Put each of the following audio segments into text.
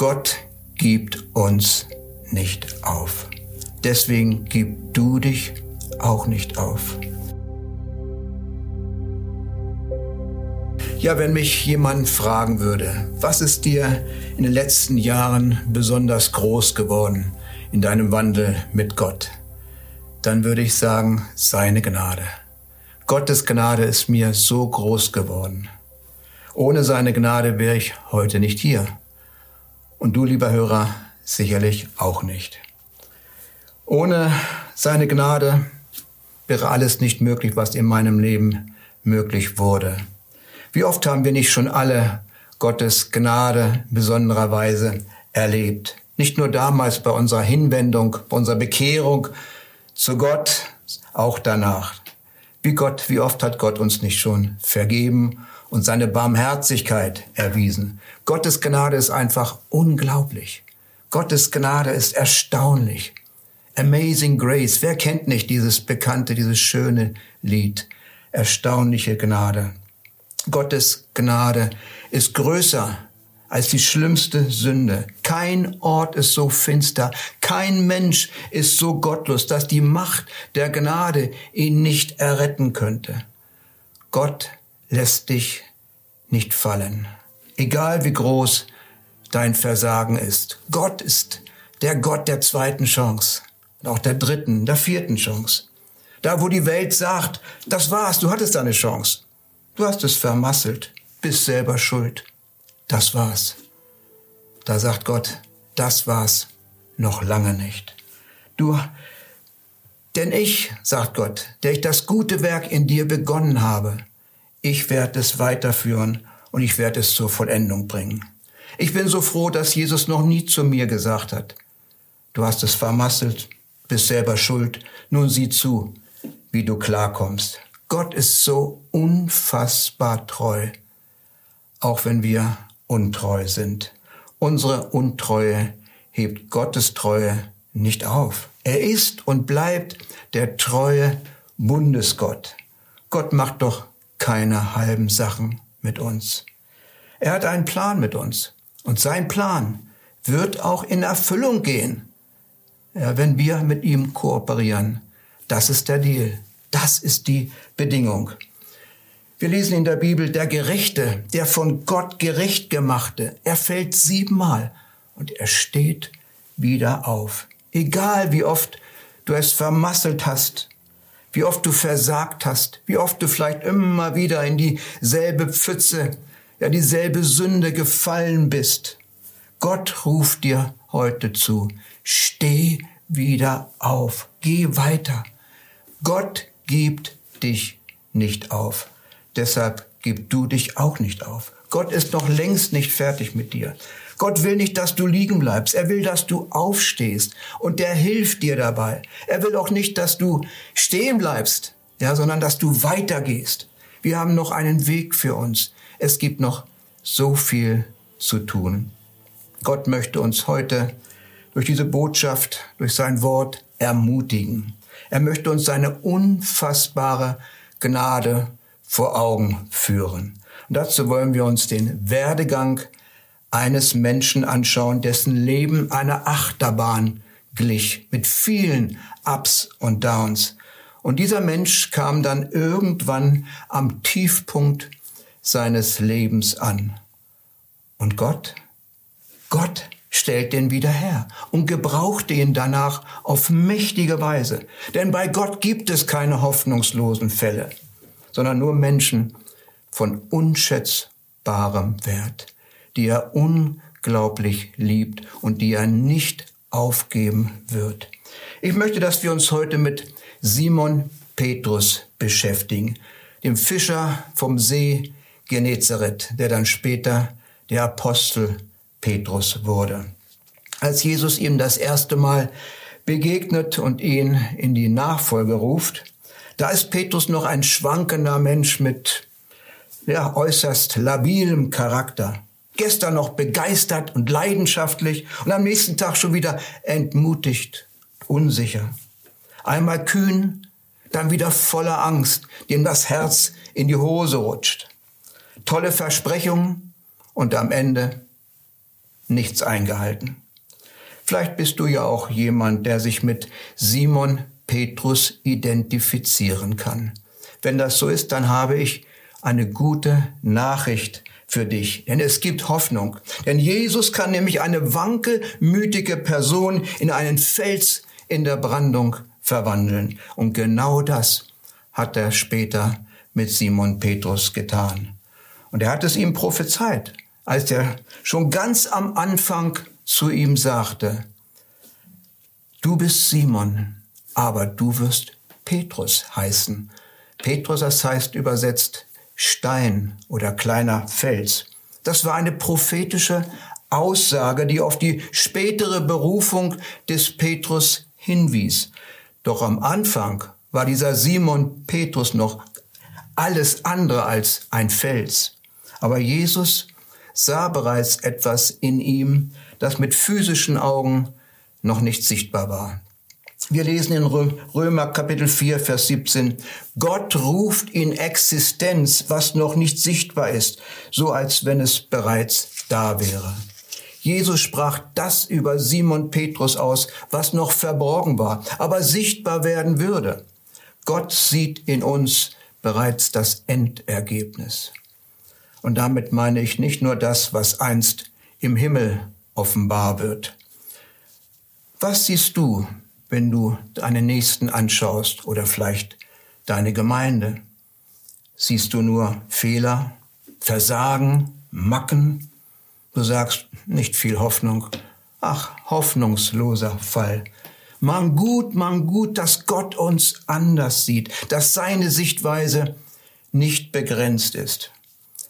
Gott gibt uns nicht auf. Deswegen gib du dich auch nicht auf. Ja, wenn mich jemand fragen würde, was ist dir in den letzten Jahren besonders groß geworden in deinem Wandel mit Gott, dann würde ich sagen, seine Gnade. Gottes Gnade ist mir so groß geworden. Ohne seine Gnade wäre ich heute nicht hier. Und du, lieber Hörer, sicherlich auch nicht. Ohne seine Gnade wäre alles nicht möglich, was in meinem Leben möglich wurde. Wie oft haben wir nicht schon alle Gottes Gnade in besonderer Weise erlebt? Nicht nur damals bei unserer Hinwendung, bei unserer Bekehrung zu Gott, auch danach. Wie Gott, wie oft hat Gott uns nicht schon vergeben und seine Barmherzigkeit erwiesen? Gottes Gnade ist einfach unglaublich. Gottes Gnade ist erstaunlich. Amazing Grace. Wer kennt nicht dieses bekannte, dieses schöne Lied? Erstaunliche Gnade. Gottes Gnade ist größer als die schlimmste Sünde. Kein Ort ist so finster, kein Mensch ist so gottlos, dass die Macht der Gnade ihn nicht erretten könnte. Gott lässt dich nicht fallen, egal wie groß dein Versagen ist. Gott ist der Gott der zweiten Chance und auch der dritten, der vierten Chance. Da, wo die Welt sagt, das war's, du hattest deine Chance. Du hast es vermasselt, bist selber schuld. Das war's. Da sagt Gott, das war's noch lange nicht. Du, denn ich, sagt Gott, der ich das gute Werk in dir begonnen habe, ich werde es weiterführen und ich werde es zur Vollendung bringen. Ich bin so froh, dass Jesus noch nie zu mir gesagt hat, du hast es vermasselt, bist selber schuld, nun sieh zu, wie du klarkommst. Gott ist so unfassbar treu, auch wenn wir untreu sind. Unsere Untreue hebt Gottes Treue nicht auf. Er ist und bleibt der treue Bundesgott. Gott macht doch keine halben Sachen mit uns. Er hat einen Plan mit uns. Und sein Plan wird auch in Erfüllung gehen, ja, wenn wir mit ihm kooperieren. Das ist der Deal. Das ist die Bedingung. Wir lesen in der Bibel, der Gerechte, der von Gott gerecht gemachte, er fällt siebenmal und er steht wieder auf. Egal wie oft du es vermasselt hast, wie oft du versagt hast, wie oft du vielleicht immer wieder in dieselbe Pfütze, ja dieselbe Sünde gefallen bist. Gott ruft dir heute zu, steh wieder auf, geh weiter. Gott gibt dich nicht auf. Deshalb gib du dich auch nicht auf. Gott ist noch längst nicht fertig mit dir. Gott will nicht, dass du liegen bleibst. Er will, dass du aufstehst. Und der hilft dir dabei. Er will auch nicht, dass du stehen bleibst, ja, sondern dass du weitergehst. Wir haben noch einen Weg für uns. Es gibt noch so viel zu tun. Gott möchte uns heute durch diese Botschaft, durch sein Wort ermutigen. Er möchte uns seine unfassbare Gnade vor Augen führen. Und dazu wollen wir uns den Werdegang eines Menschen anschauen, dessen Leben einer Achterbahn glich, mit vielen Ups und Downs. Und dieser Mensch kam dann irgendwann am Tiefpunkt seines Lebens an. Und Gott? Gott stellt den wieder her und gebraucht ihn danach auf mächtige Weise. Denn bei Gott gibt es keine hoffnungslosen Fälle, sondern nur Menschen von unschätzbarem Wert, die er unglaublich liebt und die er nicht aufgeben wird. Ich möchte, dass wir uns heute mit Simon Petrus beschäftigen, dem Fischer vom See Genezareth, der dann später der Apostel Petrus wurde. Als Jesus ihm das erste Mal begegnet und ihn in die Nachfolge ruft, da ist Petrus noch ein schwankender Mensch mit ja, äußerst labilem Charakter. Gestern noch begeistert und leidenschaftlich und am nächsten Tag schon wieder entmutigt, unsicher. Einmal kühn, dann wieder voller Angst, dem das Herz in die Hose rutscht. Tolle Versprechungen und am Ende nichts eingehalten. Vielleicht bist du ja auch jemand, der sich mit Simon Petrus identifizieren kann. Wenn das so ist, dann habe ich eine gute Nachricht für dich. Denn es gibt Hoffnung. Denn Jesus kann nämlich eine wankelmütige Person in einen Fels in der Brandung verwandeln. Und genau das hat er später mit Simon Petrus getan. Und er hat es ihm prophezeit, als er schon ganz am Anfang zu ihm sagte, du bist Simon, aber du wirst Petrus heißen. Petrus, das heißt übersetzt Stein oder kleiner Fels. Das war eine prophetische Aussage, die auf die spätere Berufung des Petrus hinwies. Doch am Anfang war dieser Simon Petrus noch alles andere als ein Fels. Aber Jesus sah bereits etwas in ihm, das mit physischen Augen noch nicht sichtbar war. Wir lesen in Römer Kapitel 4, Vers 17, Gott ruft in Existenz, was noch nicht sichtbar ist, so als wenn es bereits da wäre. Jesus sprach das über Simon Petrus aus, was noch verborgen war, aber sichtbar werden würde. Gott sieht in uns bereits das Endergebnis. Und damit meine ich nicht nur das, was einst im Himmel offenbar wird. Was siehst du, wenn du deine Nächsten anschaust oder vielleicht deine Gemeinde? Siehst du nur Fehler, Versagen, Macken? Du sagst nicht viel Hoffnung. Ach, hoffnungsloser Fall. Man gut, man gut, dass Gott uns anders sieht, dass seine Sichtweise nicht begrenzt ist.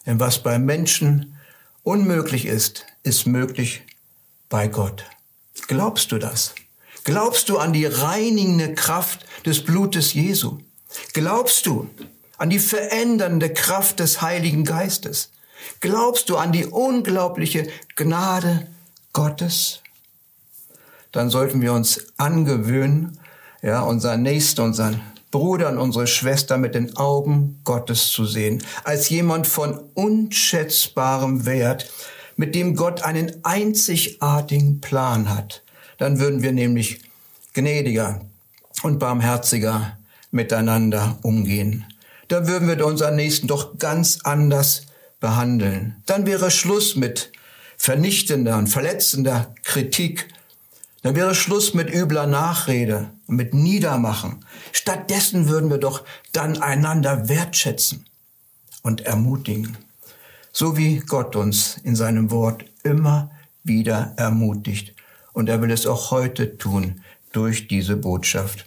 Denn was bei Menschen unmöglich ist, ist möglich bei Gott. Glaubst du das? Glaubst du an die reinigende Kraft des Blutes Jesu? Glaubst du an die verändernde Kraft des Heiligen Geistes? Glaubst du an die unglaubliche Gnade Gottes? Dann sollten wir uns angewöhnen, ja, unseren Nächsten, unseren Bruder und unsere Schwester mit den Augen Gottes zu sehen, als jemand von unschätzbarem Wert, mit dem Gott einen einzigartigen Plan hat dann würden wir nämlich gnädiger und barmherziger miteinander umgehen. Dann würden wir unseren Nächsten doch ganz anders behandeln. Dann wäre Schluss mit vernichtender und verletzender Kritik. Dann wäre Schluss mit übler Nachrede und mit Niedermachen. Stattdessen würden wir doch dann einander wertschätzen und ermutigen. So wie Gott uns in seinem Wort immer wieder ermutigt. Und er will es auch heute tun durch diese Botschaft.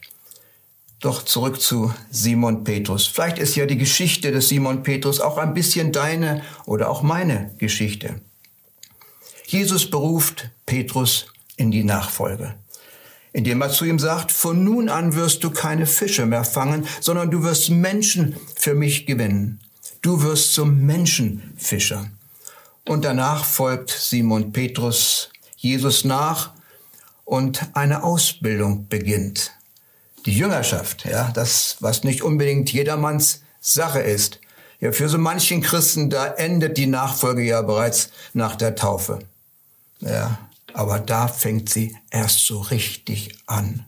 Doch zurück zu Simon Petrus. Vielleicht ist ja die Geschichte des Simon Petrus auch ein bisschen deine oder auch meine Geschichte. Jesus beruft Petrus in die Nachfolge, indem er zu ihm sagt, von nun an wirst du keine Fische mehr fangen, sondern du wirst Menschen für mich gewinnen. Du wirst zum Menschenfischer. Und danach folgt Simon Petrus Jesus nach und eine Ausbildung beginnt. Die Jüngerschaft, ja, das, was nicht unbedingt jedermanns Sache ist. Ja, für so manchen Christen, da endet die Nachfolge ja bereits nach der Taufe. Ja, aber da fängt sie erst so richtig an.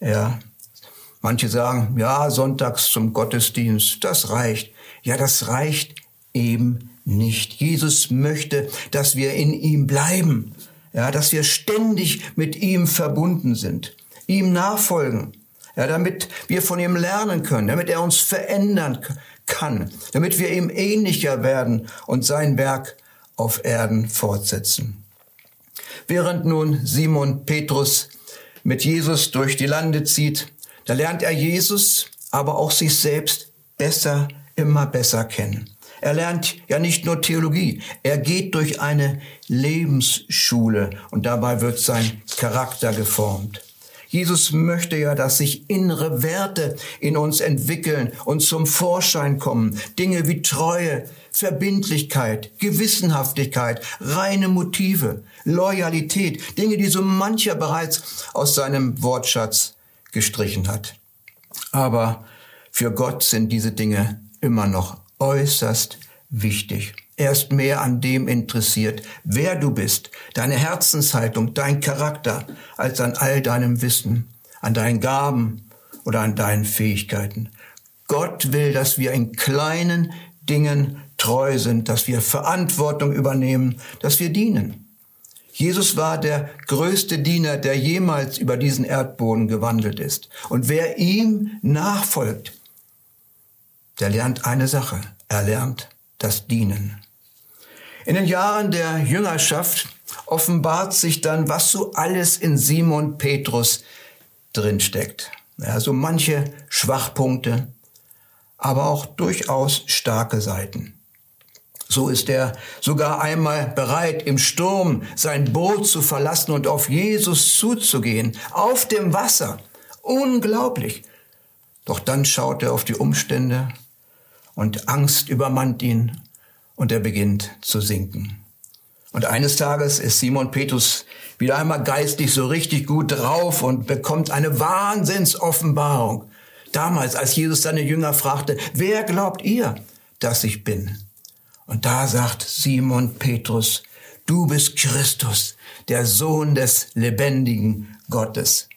Ja, manche sagen, ja, sonntags zum Gottesdienst, das reicht. Ja, das reicht eben nicht. Jesus möchte, dass wir in ihm bleiben ja, dass wir ständig mit ihm verbunden sind, ihm nachfolgen, ja, damit wir von ihm lernen können, damit er uns verändern kann, damit wir ihm ähnlicher werden und sein Werk auf Erden fortsetzen. Während nun Simon Petrus mit Jesus durch die Lande zieht, da lernt er Jesus, aber auch sich selbst besser, immer besser kennen. Er lernt ja nicht nur Theologie, er geht durch eine Lebensschule und dabei wird sein Charakter geformt. Jesus möchte ja, dass sich innere Werte in uns entwickeln und zum Vorschein kommen. Dinge wie Treue, Verbindlichkeit, Gewissenhaftigkeit, reine Motive, Loyalität, Dinge, die so mancher bereits aus seinem Wortschatz gestrichen hat. Aber für Gott sind diese Dinge immer noch äußerst wichtig. Er ist mehr an dem interessiert, wer du bist, deine Herzenshaltung, dein Charakter, als an all deinem Wissen, an deinen Gaben oder an deinen Fähigkeiten. Gott will, dass wir in kleinen Dingen treu sind, dass wir Verantwortung übernehmen, dass wir dienen. Jesus war der größte Diener, der jemals über diesen Erdboden gewandelt ist. Und wer ihm nachfolgt, der lernt eine Sache. Er lernt das Dienen. In den Jahren der Jüngerschaft offenbart sich dann, was so alles in Simon Petrus drinsteckt. Ja, so manche Schwachpunkte, aber auch durchaus starke Seiten. So ist er sogar einmal bereit, im Sturm sein Boot zu verlassen und auf Jesus zuzugehen, auf dem Wasser. Unglaublich. Doch dann schaut er auf die Umstände und Angst übermannt ihn und er beginnt zu sinken. Und eines Tages ist Simon Petrus wieder einmal geistlich so richtig gut drauf und bekommt eine Wahnsinnsoffenbarung. Damals, als Jesus seine Jünger fragte, wer glaubt ihr, dass ich bin? Und da sagt Simon Petrus, du bist Christus, der Sohn des lebendigen Gottes.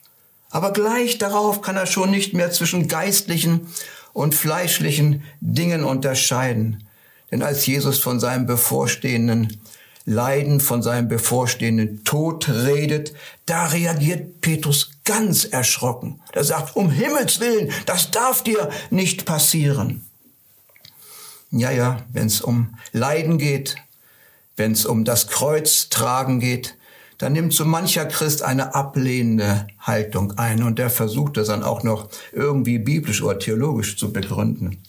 Aber gleich darauf kann er schon nicht mehr zwischen geistlichen und fleischlichen Dingen unterscheiden. Denn als Jesus von seinem bevorstehenden Leiden, von seinem bevorstehenden Tod redet, da reagiert Petrus ganz erschrocken. Er sagt, um Himmels willen, das darf dir nicht passieren. Ja, ja, wenn es um Leiden geht, wenn es um das Kreuz tragen geht, dann nimmt so mancher Christ eine ablehnende Haltung ein und der versucht es dann auch noch irgendwie biblisch oder theologisch zu begründen.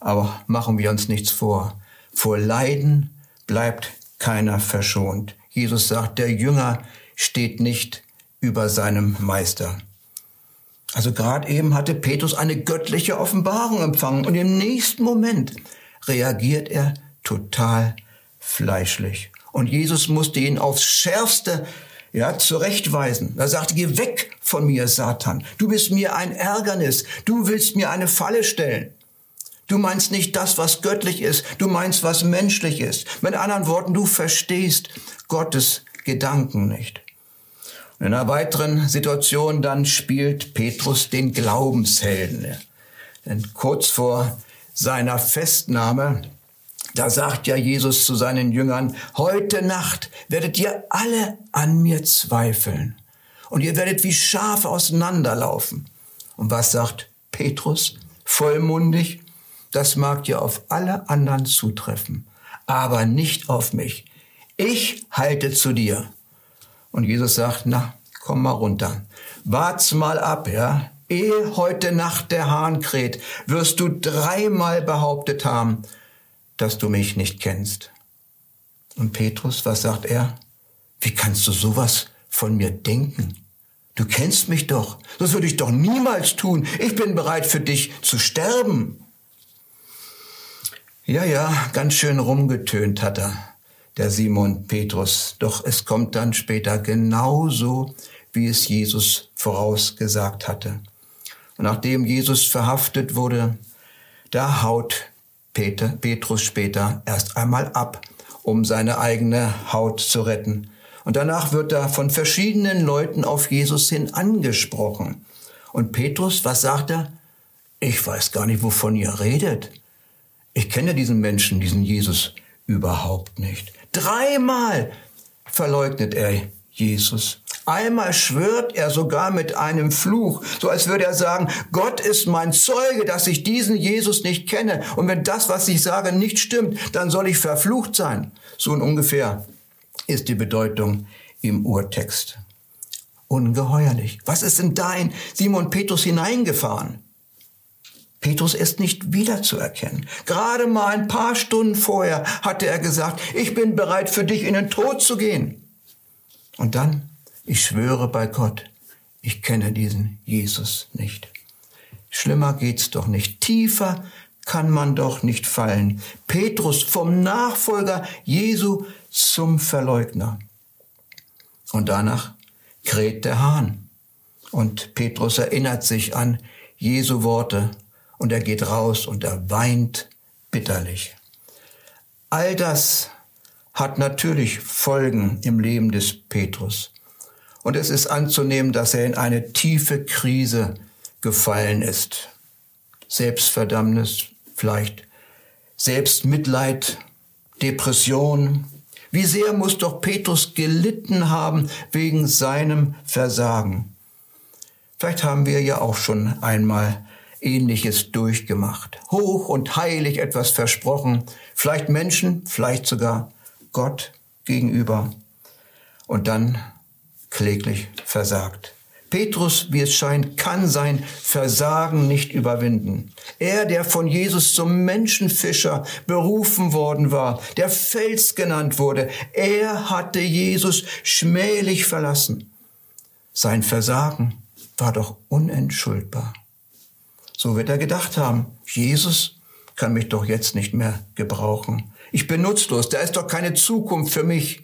Aber machen wir uns nichts vor. Vor Leiden bleibt keiner verschont. Jesus sagt, der Jünger steht nicht über seinem Meister. Also gerade eben hatte Petrus eine göttliche Offenbarung empfangen und im nächsten Moment reagiert er total fleischlich. Und Jesus musste ihn aufs Schärfste ja, zurechtweisen. Er sagte, geh weg von mir, Satan. Du bist mir ein Ärgernis. Du willst mir eine Falle stellen. Du meinst nicht das, was göttlich ist. Du meinst, was menschlich ist. Mit anderen Worten, du verstehst Gottes Gedanken nicht. In einer weiteren Situation dann spielt Petrus den Glaubenshelden. Denn kurz vor seiner Festnahme, da sagt ja Jesus zu seinen Jüngern, heute Nacht werdet ihr alle an mir zweifeln und ihr werdet wie Schafe auseinanderlaufen. Und was sagt Petrus? Vollmundig, das mag ja auf alle anderen zutreffen, aber nicht auf mich. Ich halte zu dir. Und Jesus sagt, na, komm mal runter. Wart's mal ab, ja. Ehe heute Nacht der Hahn kräht, wirst du dreimal behauptet haben, dass du mich nicht kennst. Und Petrus, was sagt er? Wie kannst du sowas von mir denken? Du kennst mich doch. Das würde ich doch niemals tun. Ich bin bereit für dich zu sterben. Ja, ja, ganz schön rumgetönt hat er, der Simon Petrus. Doch es kommt dann später genauso, wie es Jesus vorausgesagt hatte. Und nachdem Jesus verhaftet wurde, da haut Peter, Petrus später erst einmal ab, um seine eigene Haut zu retten. Und danach wird er von verschiedenen Leuten auf Jesus hin angesprochen. Und Petrus, was sagt er? Ich weiß gar nicht, wovon ihr redet. Ich kenne diesen Menschen, diesen Jesus überhaupt nicht. Dreimal verleugnet er Jesus. Einmal schwört er sogar mit einem Fluch, so als würde er sagen, Gott ist mein Zeuge, dass ich diesen Jesus nicht kenne. Und wenn das, was ich sage, nicht stimmt, dann soll ich verflucht sein. So ungefähr ist die Bedeutung im Urtext. Ungeheuerlich. Was ist denn da in Simon Petrus hineingefahren? Petrus ist nicht wiederzuerkennen. Gerade mal ein paar Stunden vorher hatte er gesagt, ich bin bereit für dich in den Tod zu gehen. Und dann ich schwöre bei Gott, ich kenne diesen Jesus nicht. Schlimmer geht's doch nicht. Tiefer kann man doch nicht fallen. Petrus vom Nachfolger Jesu zum Verleugner. Und danach kräht der Hahn. Und Petrus erinnert sich an Jesu Worte und er geht raus und er weint bitterlich. All das hat natürlich Folgen im Leben des Petrus. Und es ist anzunehmen, dass er in eine tiefe Krise gefallen ist. Selbstverdammnis vielleicht, Selbstmitleid, Depression. Wie sehr muss doch Petrus gelitten haben wegen seinem Versagen. Vielleicht haben wir ja auch schon einmal Ähnliches durchgemacht. Hoch und heilig etwas versprochen, vielleicht Menschen, vielleicht sogar Gott gegenüber und dann kläglich versagt. Petrus, wie es scheint, kann sein Versagen nicht überwinden. Er, der von Jesus zum Menschenfischer berufen worden war, der Fels genannt wurde, er hatte Jesus schmählich verlassen. Sein Versagen war doch unentschuldbar. So wird er gedacht haben, Jesus kann mich doch jetzt nicht mehr gebrauchen. Ich bin nutzlos, da ist doch keine Zukunft für mich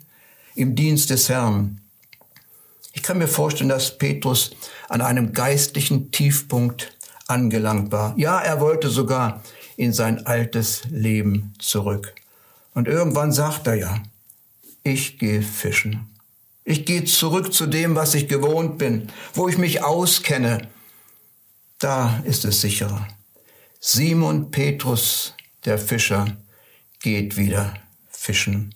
im Dienst des Herrn. Ich kann mir vorstellen, dass Petrus an einem geistlichen Tiefpunkt angelangt war. Ja, er wollte sogar in sein altes Leben zurück. Und irgendwann sagt er ja, ich gehe fischen. Ich gehe zurück zu dem, was ich gewohnt bin, wo ich mich auskenne, da ist es sicherer. Simon Petrus, der Fischer, geht wieder fischen.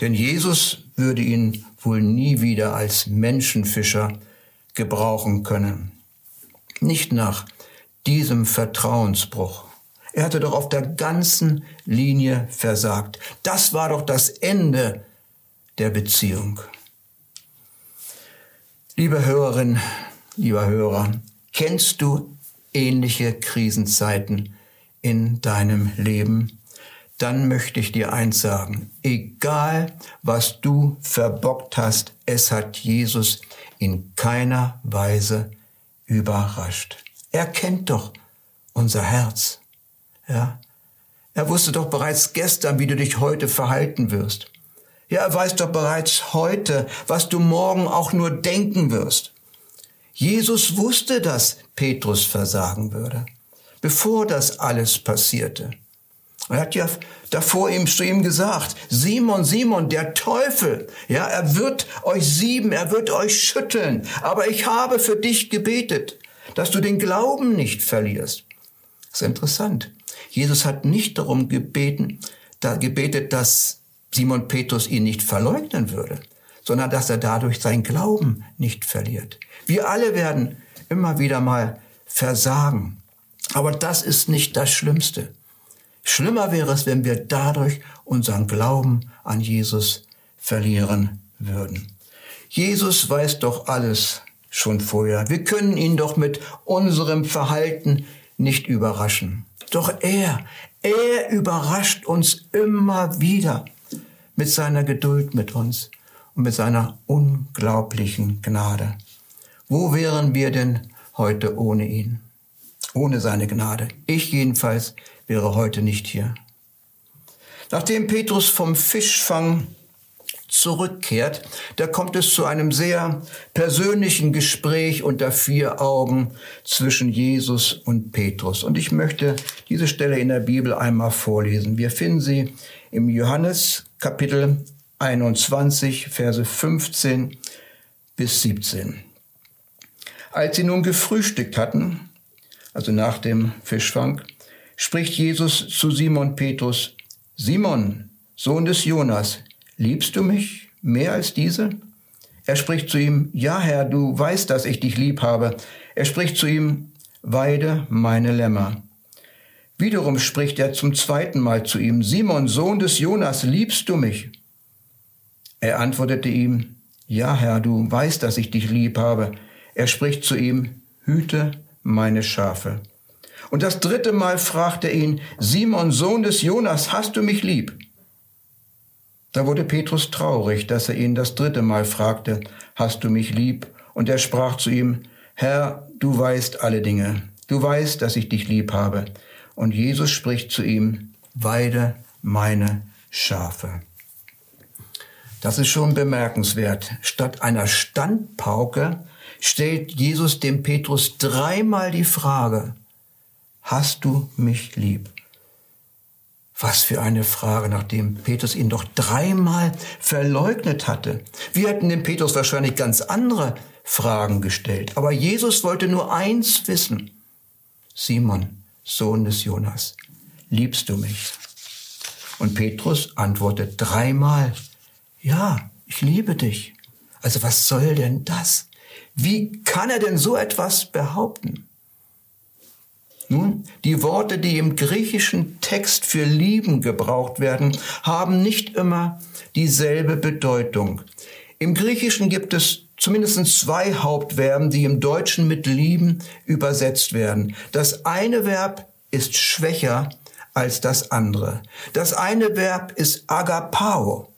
Denn Jesus würde ihn wohl nie wieder als Menschenfischer gebrauchen können. Nicht nach diesem Vertrauensbruch. Er hatte doch auf der ganzen Linie versagt. Das war doch das Ende der Beziehung. Liebe Hörerin, lieber Hörer, kennst du ähnliche Krisenzeiten in deinem Leben, dann möchte ich dir eins sagen. Egal, was du verbockt hast, es hat Jesus in keiner Weise überrascht. Er kennt doch unser Herz. Ja. Er wusste doch bereits gestern, wie du dich heute verhalten wirst. Ja, er weiß doch bereits heute, was du morgen auch nur denken wirst. Jesus wusste, dass Petrus versagen würde, bevor das alles passierte. Er hat ja davor ihm zu ihm gesagt, Simon, Simon, der Teufel, ja, er wird euch sieben, er wird euch schütteln, aber ich habe für dich gebetet, dass du den Glauben nicht verlierst. Das ist interessant. Jesus hat nicht darum gebeten, da gebetet, dass Simon Petrus ihn nicht verleugnen würde, sondern dass er dadurch seinen Glauben nicht verliert. Wir alle werden immer wieder mal versagen. Aber das ist nicht das Schlimmste. Schlimmer wäre es, wenn wir dadurch unseren Glauben an Jesus verlieren würden. Jesus weiß doch alles schon vorher. Wir können ihn doch mit unserem Verhalten nicht überraschen. Doch er, er überrascht uns immer wieder mit seiner Geduld mit uns und mit seiner unglaublichen Gnade. Wo wären wir denn heute ohne ihn? Ohne seine Gnade. Ich jedenfalls wäre heute nicht hier. Nachdem Petrus vom Fischfang zurückkehrt, da kommt es zu einem sehr persönlichen Gespräch unter vier Augen zwischen Jesus und Petrus. Und ich möchte diese Stelle in der Bibel einmal vorlesen. Wir finden sie im Johannes Kapitel 21, Verse 15 bis 17. Als sie nun gefrühstückt hatten, also nach dem Fischfang, spricht Jesus zu Simon Petrus, Simon, Sohn des Jonas, liebst du mich mehr als diese? Er spricht zu ihm, ja Herr, du weißt, dass ich dich lieb habe. Er spricht zu ihm, weide meine Lämmer. Wiederum spricht er zum zweiten Mal zu ihm, Simon, Sohn des Jonas, liebst du mich? Er antwortete ihm, ja Herr, du weißt, dass ich dich lieb habe. Er spricht zu ihm, hüte meine Schafe. Und das dritte Mal fragt er ihn, Simon, Sohn des Jonas, hast du mich lieb? Da wurde Petrus traurig, dass er ihn das dritte Mal fragte, hast du mich lieb? Und er sprach zu ihm, Herr, du weißt alle Dinge. Du weißt, dass ich dich lieb habe. Und Jesus spricht zu ihm, weide meine Schafe. Das ist schon bemerkenswert. Statt einer Standpauke stellt Jesus dem Petrus dreimal die Frage, hast du mich lieb? Was für eine Frage, nachdem Petrus ihn doch dreimal verleugnet hatte. Wir hätten dem Petrus wahrscheinlich ganz andere Fragen gestellt. Aber Jesus wollte nur eins wissen. Simon, Sohn des Jonas, liebst du mich? Und Petrus antwortet dreimal, ja, ich liebe dich. Also was soll denn das? Wie kann er denn so etwas behaupten? Nun, die Worte, die im griechischen Text für lieben gebraucht werden, haben nicht immer dieselbe Bedeutung. Im Griechischen gibt es zumindest zwei Hauptverben, die im Deutschen mit lieben übersetzt werden. Das eine Verb ist schwächer als das andere. Das eine Verb ist agapao.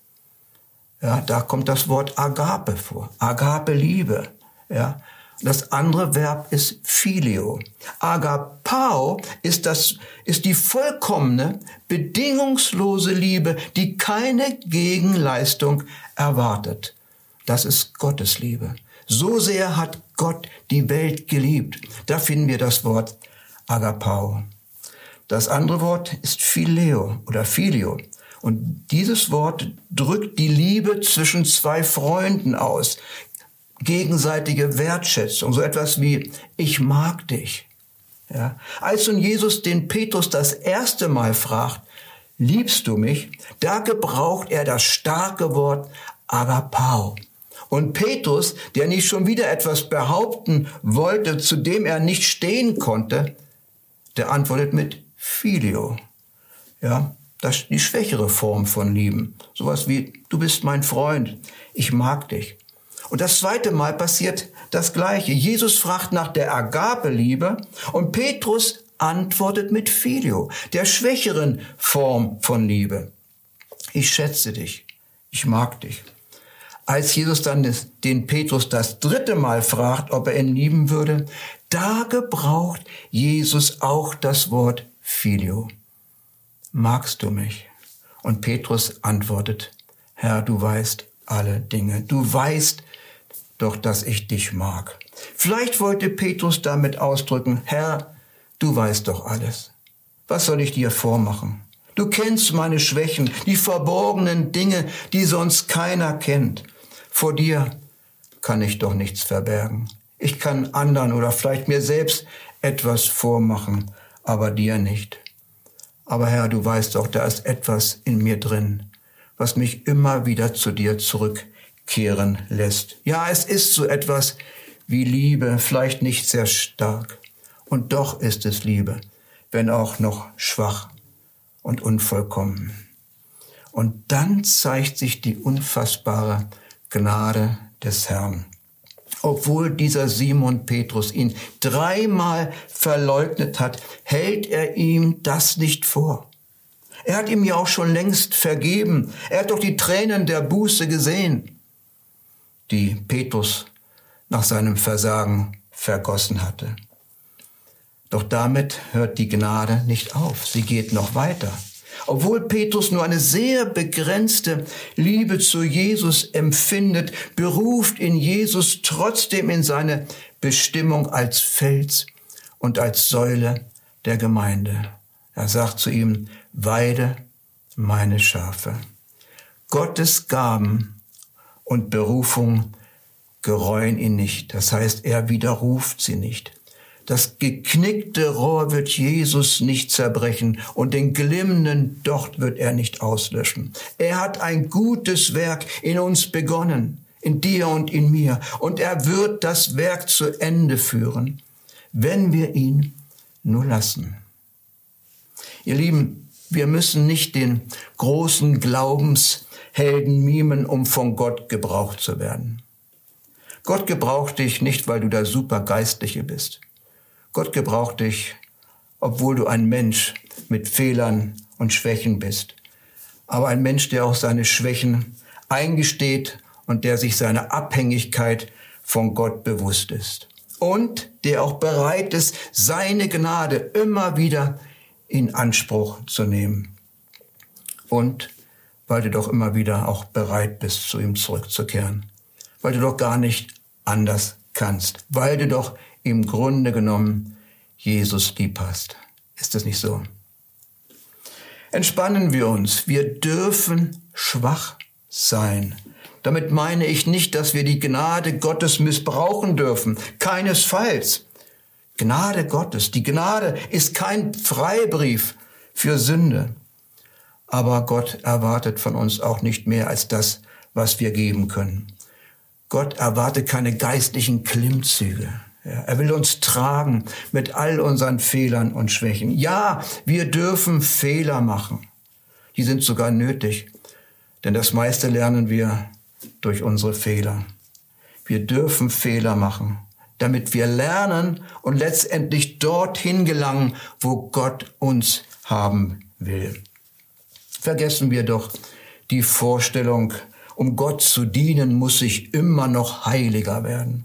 Ja, da kommt das Wort agape vor. Agape Liebe. Ja, das andere Verb ist Filio. Agapao ist das, ist die vollkommene, bedingungslose Liebe, die keine Gegenleistung erwartet. Das ist Gottes Liebe. So sehr hat Gott die Welt geliebt. Da finden wir das Wort Agapao. Das andere Wort ist Phileo oder Filio. Und dieses Wort drückt die Liebe zwischen zwei Freunden aus gegenseitige Wertschätzung, so etwas wie ich mag dich. Ja. Als nun Jesus den Petrus das erste Mal fragt, liebst du mich, da gebraucht er das starke Wort agapao. Und Petrus, der nicht schon wieder etwas behaupten wollte, zu dem er nicht stehen konnte, der antwortet mit Filio. Ja, das ist die schwächere Form von Lieben. Sowas wie, du bist mein Freund, ich mag dich. Und das zweite Mal passiert das Gleiche. Jesus fragt nach der Agape-Liebe und Petrus antwortet mit Filio, der schwächeren Form von Liebe. Ich schätze dich. Ich mag dich. Als Jesus dann den Petrus das dritte Mal fragt, ob er ihn lieben würde, da gebraucht Jesus auch das Wort Filio. Magst du mich? Und Petrus antwortet, Herr, du weißt alle Dinge. Du weißt, doch dass ich dich mag. Vielleicht wollte Petrus damit ausdrücken, Herr, du weißt doch alles. Was soll ich dir vormachen? Du kennst meine Schwächen, die verborgenen Dinge, die sonst keiner kennt. Vor dir kann ich doch nichts verbergen. Ich kann anderen oder vielleicht mir selbst etwas vormachen, aber dir nicht. Aber Herr, du weißt doch, da ist etwas in mir drin, was mich immer wieder zu dir zurück kehren lässt. Ja, es ist so etwas wie Liebe, vielleicht nicht sehr stark. Und doch ist es Liebe, wenn auch noch schwach und unvollkommen. Und dann zeigt sich die unfassbare Gnade des Herrn. Obwohl dieser Simon Petrus ihn dreimal verleugnet hat, hält er ihm das nicht vor. Er hat ihm ja auch schon längst vergeben. Er hat doch die Tränen der Buße gesehen die Petrus nach seinem Versagen vergossen hatte. Doch damit hört die Gnade nicht auf, sie geht noch weiter. Obwohl Petrus nur eine sehr begrenzte Liebe zu Jesus empfindet, beruft ihn Jesus trotzdem in seine Bestimmung als Fels und als Säule der Gemeinde. Er sagt zu ihm, weide meine Schafe. Gottes Gaben und Berufung gereuen ihn nicht. Das heißt, er widerruft sie nicht. Das geknickte Rohr wird Jesus nicht zerbrechen und den glimmenden Docht wird er nicht auslöschen. Er hat ein gutes Werk in uns begonnen, in dir und in mir, und er wird das Werk zu Ende führen, wenn wir ihn nur lassen. Ihr Lieben, wir müssen nicht den großen Glaubens Helden mimen, um von Gott gebraucht zu werden. Gott gebraucht dich nicht, weil du der Supergeistliche bist. Gott gebraucht dich, obwohl du ein Mensch mit Fehlern und Schwächen bist. Aber ein Mensch, der auch seine Schwächen eingesteht und der sich seiner Abhängigkeit von Gott bewusst ist. Und der auch bereit ist, seine Gnade immer wieder in Anspruch zu nehmen. Und weil du doch immer wieder auch bereit bist, zu ihm zurückzukehren, weil du doch gar nicht anders kannst, weil du doch im Grunde genommen Jesus lieb hast. Ist das nicht so? Entspannen wir uns. Wir dürfen schwach sein. Damit meine ich nicht, dass wir die Gnade Gottes missbrauchen dürfen. Keinesfalls. Gnade Gottes, die Gnade ist kein Freibrief für Sünde. Aber Gott erwartet von uns auch nicht mehr als das, was wir geben können. Gott erwartet keine geistlichen Klimmzüge. Er will uns tragen mit all unseren Fehlern und Schwächen. Ja, wir dürfen Fehler machen. Die sind sogar nötig, denn das meiste lernen wir durch unsere Fehler. Wir dürfen Fehler machen, damit wir lernen und letztendlich dorthin gelangen, wo Gott uns haben will. Vergessen wir doch die Vorstellung, um Gott zu dienen, muss ich immer noch heiliger werden.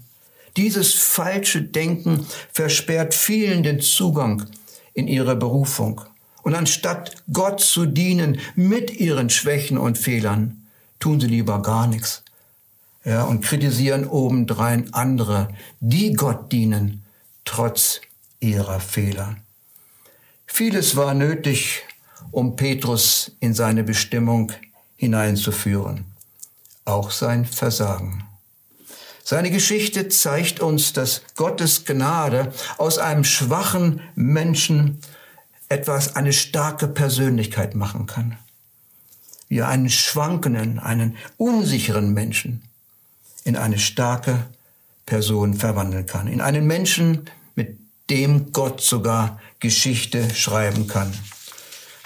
Dieses falsche Denken versperrt vielen den Zugang in ihre Berufung. Und anstatt Gott zu dienen mit ihren Schwächen und Fehlern, tun sie lieber gar nichts. Ja, und kritisieren obendrein andere, die Gott dienen, trotz ihrer Fehler. Vieles war nötig, um Petrus in seine Bestimmung hineinzuführen. Auch sein Versagen. Seine Geschichte zeigt uns, dass Gottes Gnade aus einem schwachen Menschen etwas, eine starke Persönlichkeit machen kann. Wie einen schwankenden, einen unsicheren Menschen in eine starke Person verwandeln kann. In einen Menschen, mit dem Gott sogar Geschichte schreiben kann.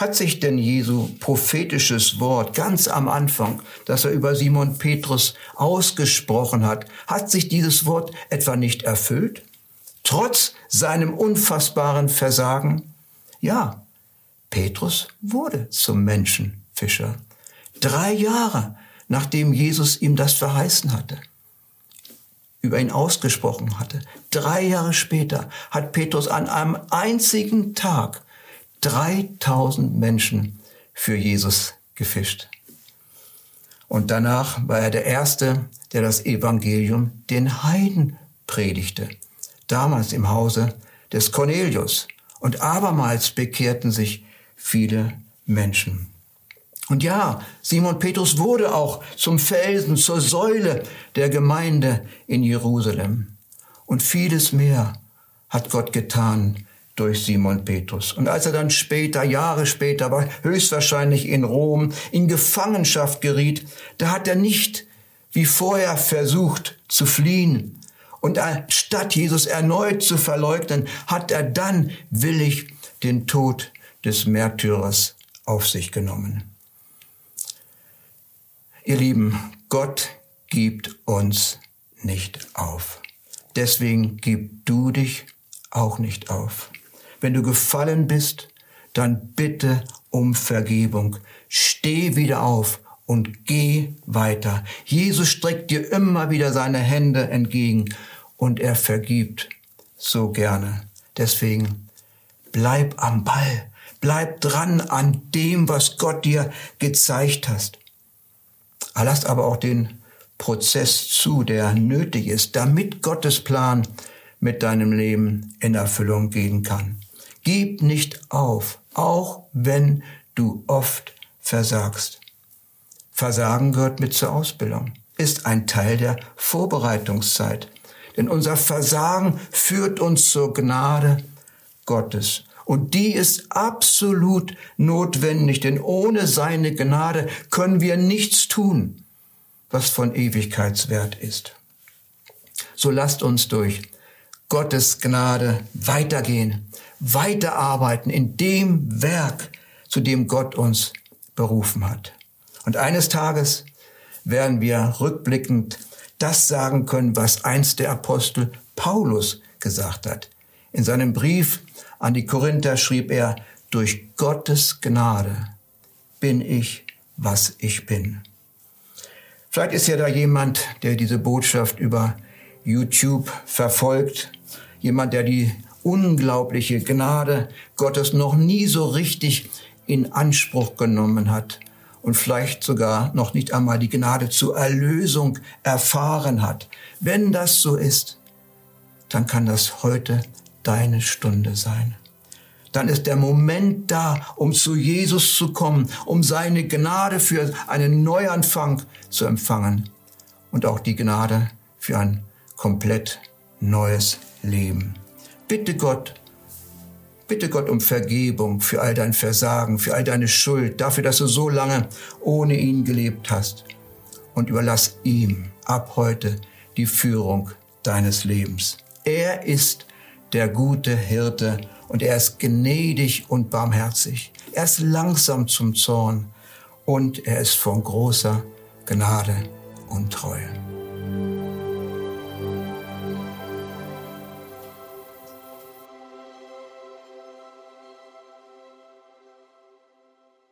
Hat sich denn Jesu prophetisches Wort ganz am Anfang, das er über Simon Petrus ausgesprochen hat, hat sich dieses Wort etwa nicht erfüllt? Trotz seinem unfassbaren Versagen? Ja, Petrus wurde zum Menschenfischer. Drei Jahre nachdem Jesus ihm das verheißen hatte, über ihn ausgesprochen hatte. Drei Jahre später hat Petrus an einem einzigen Tag 3000 Menschen für Jesus gefischt. Und danach war er der Erste, der das Evangelium den Heiden predigte. Damals im Hause des Cornelius. Und abermals bekehrten sich viele Menschen. Und ja, Simon Petrus wurde auch zum Felsen, zur Säule der Gemeinde in Jerusalem. Und vieles mehr hat Gott getan durch Simon Petrus. Und als er dann später, Jahre später, aber höchstwahrscheinlich in Rom, in Gefangenschaft geriet, da hat er nicht wie vorher versucht zu fliehen. Und statt Jesus erneut zu verleugnen, hat er dann willig den Tod des Märtyrers auf sich genommen. Ihr Lieben, Gott gibt uns nicht auf. Deswegen gib du dich auch nicht auf. Wenn du gefallen bist, dann bitte um Vergebung. Steh wieder auf und geh weiter. Jesus streckt dir immer wieder seine Hände entgegen und er vergibt so gerne. Deswegen bleib am Ball. Bleib dran an dem, was Gott dir gezeigt hast. Lass aber auch den Prozess zu, der nötig ist, damit Gottes Plan mit deinem Leben in Erfüllung gehen kann. Gib nicht auf, auch wenn du oft versagst. Versagen gehört mit zur Ausbildung, ist ein Teil der Vorbereitungszeit. Denn unser Versagen führt uns zur Gnade Gottes. Und die ist absolut notwendig, denn ohne seine Gnade können wir nichts tun, was von Ewigkeitswert ist. So lasst uns durch Gottes Gnade weitergehen, weiterarbeiten in dem Werk, zu dem Gott uns berufen hat. Und eines Tages werden wir rückblickend das sagen können, was einst der Apostel Paulus gesagt hat. In seinem Brief an die Korinther schrieb er, durch Gottes Gnade bin ich, was ich bin. Vielleicht ist ja da jemand, der diese Botschaft über YouTube verfolgt jemand, der die unglaubliche Gnade Gottes noch nie so richtig in Anspruch genommen hat und vielleicht sogar noch nicht einmal die Gnade zur Erlösung erfahren hat. Wenn das so ist, dann kann das heute deine Stunde sein. dann ist der Moment da, um zu Jesus zu kommen, um seine Gnade für einen Neuanfang zu empfangen und auch die Gnade für ein komplett neues Leben. Bitte Gott, bitte Gott um Vergebung für all dein Versagen, für all deine Schuld, dafür, dass du so lange ohne ihn gelebt hast. Und überlass ihm ab heute die Führung deines Lebens. Er ist der gute Hirte und er ist gnädig und barmherzig. Er ist langsam zum Zorn und er ist von großer Gnade und Treue.